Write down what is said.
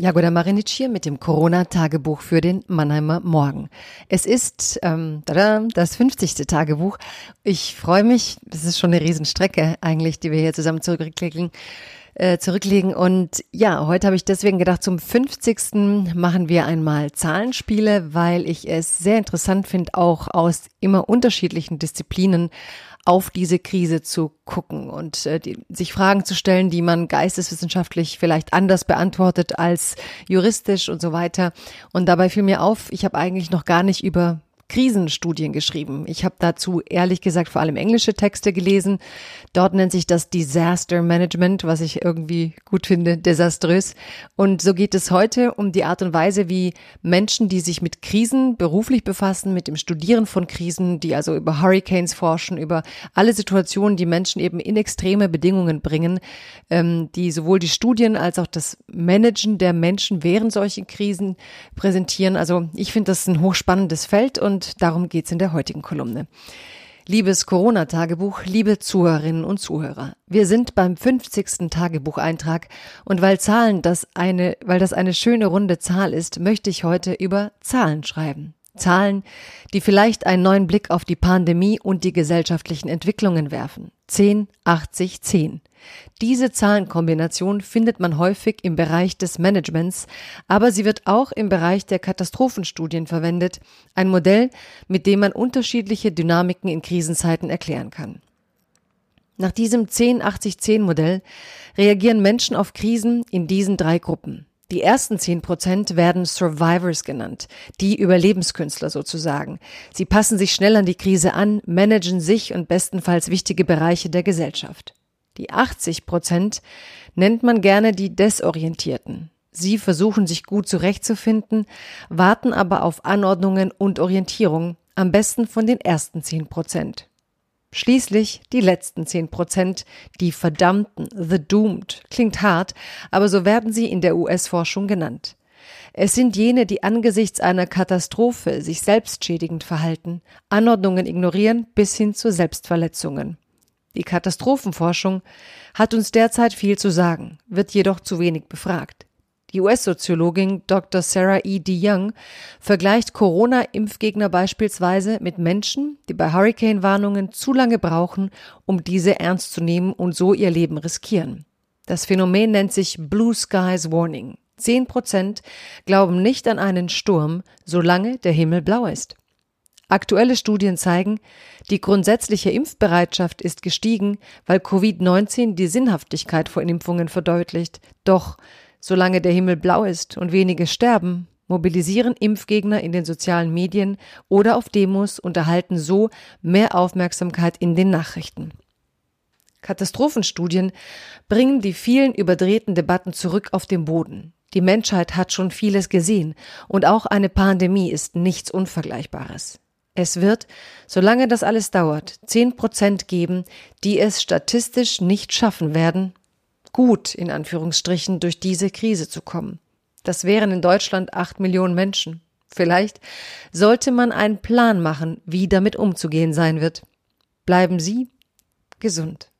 Jagoda Marinic hier mit dem Corona-Tagebuch für den Mannheimer Morgen. Es ist ähm, tada, das 50. Tagebuch. Ich freue mich, das ist schon eine Riesenstrecke eigentlich, die wir hier zusammen zurücklegen. Äh, zurücklegen. Und ja, heute habe ich deswegen gedacht, zum 50. machen wir einmal Zahlenspiele, weil ich es sehr interessant finde, auch aus immer unterschiedlichen Disziplinen auf diese Krise zu gucken und äh, die, sich Fragen zu stellen, die man geisteswissenschaftlich vielleicht anders beantwortet als juristisch und so weiter. Und dabei fiel mir auf, ich habe eigentlich noch gar nicht über Krisenstudien geschrieben. Ich habe dazu ehrlich gesagt vor allem englische Texte gelesen. Dort nennt sich das Disaster Management, was ich irgendwie gut finde, desaströs. Und so geht es heute um die Art und Weise, wie Menschen, die sich mit Krisen beruflich befassen, mit dem Studieren von Krisen, die also über Hurricanes forschen, über alle Situationen, die Menschen eben in extreme Bedingungen bringen, ähm, die sowohl die Studien als auch das Managen der Menschen während solchen Krisen präsentieren. Also ich finde das ein hochspannendes Feld und und darum geht's in der heutigen Kolumne. Liebes Corona-Tagebuch, liebe Zuhörerinnen und Zuhörer, wir sind beim 50. Tagebucheintrag und weil Zahlen das eine, weil das eine schöne runde Zahl ist, möchte ich heute über Zahlen schreiben. Zahlen, die vielleicht einen neuen Blick auf die Pandemie und die gesellschaftlichen Entwicklungen werfen. 10, 80, 10. Diese Zahlenkombination findet man häufig im Bereich des Managements, aber sie wird auch im Bereich der Katastrophenstudien verwendet, ein Modell, mit dem man unterschiedliche Dynamiken in Krisenzeiten erklären kann. Nach diesem 10-80-10-Modell reagieren Menschen auf Krisen in diesen drei Gruppen. Die ersten 10 Prozent werden Survivors genannt, die Überlebenskünstler sozusagen. Sie passen sich schnell an die Krise an, managen sich und bestenfalls wichtige Bereiche der Gesellschaft. Die 80 Prozent nennt man gerne die Desorientierten. Sie versuchen sich gut zurechtzufinden, warten aber auf Anordnungen und Orientierung, am besten von den ersten 10 Prozent. Schließlich die letzten 10 Prozent, die Verdammten, the Doomed. Klingt hart, aber so werden sie in der US-Forschung genannt. Es sind jene, die angesichts einer Katastrophe sich selbstschädigend verhalten, Anordnungen ignorieren bis hin zu Selbstverletzungen. Die Katastrophenforschung hat uns derzeit viel zu sagen, wird jedoch zu wenig befragt. Die US-Soziologin Dr. Sarah E. DeYoung vergleicht Corona-Impfgegner beispielsweise mit Menschen, die bei Hurricane-Warnungen zu lange brauchen, um diese ernst zu nehmen und so ihr Leben riskieren. Das Phänomen nennt sich Blue Skies Warning. Zehn Prozent glauben nicht an einen Sturm, solange der Himmel blau ist. Aktuelle Studien zeigen, die grundsätzliche Impfbereitschaft ist gestiegen, weil Covid-19 die Sinnhaftigkeit von Impfungen verdeutlicht. Doch solange der Himmel blau ist und wenige sterben, mobilisieren Impfgegner in den sozialen Medien oder auf Demos und erhalten so mehr Aufmerksamkeit in den Nachrichten. Katastrophenstudien bringen die vielen überdrehten Debatten zurück auf den Boden. Die Menschheit hat schon vieles gesehen und auch eine Pandemie ist nichts Unvergleichbares. Es wird, solange das alles dauert, zehn Prozent geben, die es statistisch nicht schaffen werden, gut in Anführungsstrichen durch diese Krise zu kommen. Das wären in Deutschland acht Millionen Menschen. Vielleicht sollte man einen Plan machen, wie damit umzugehen sein wird. Bleiben Sie gesund.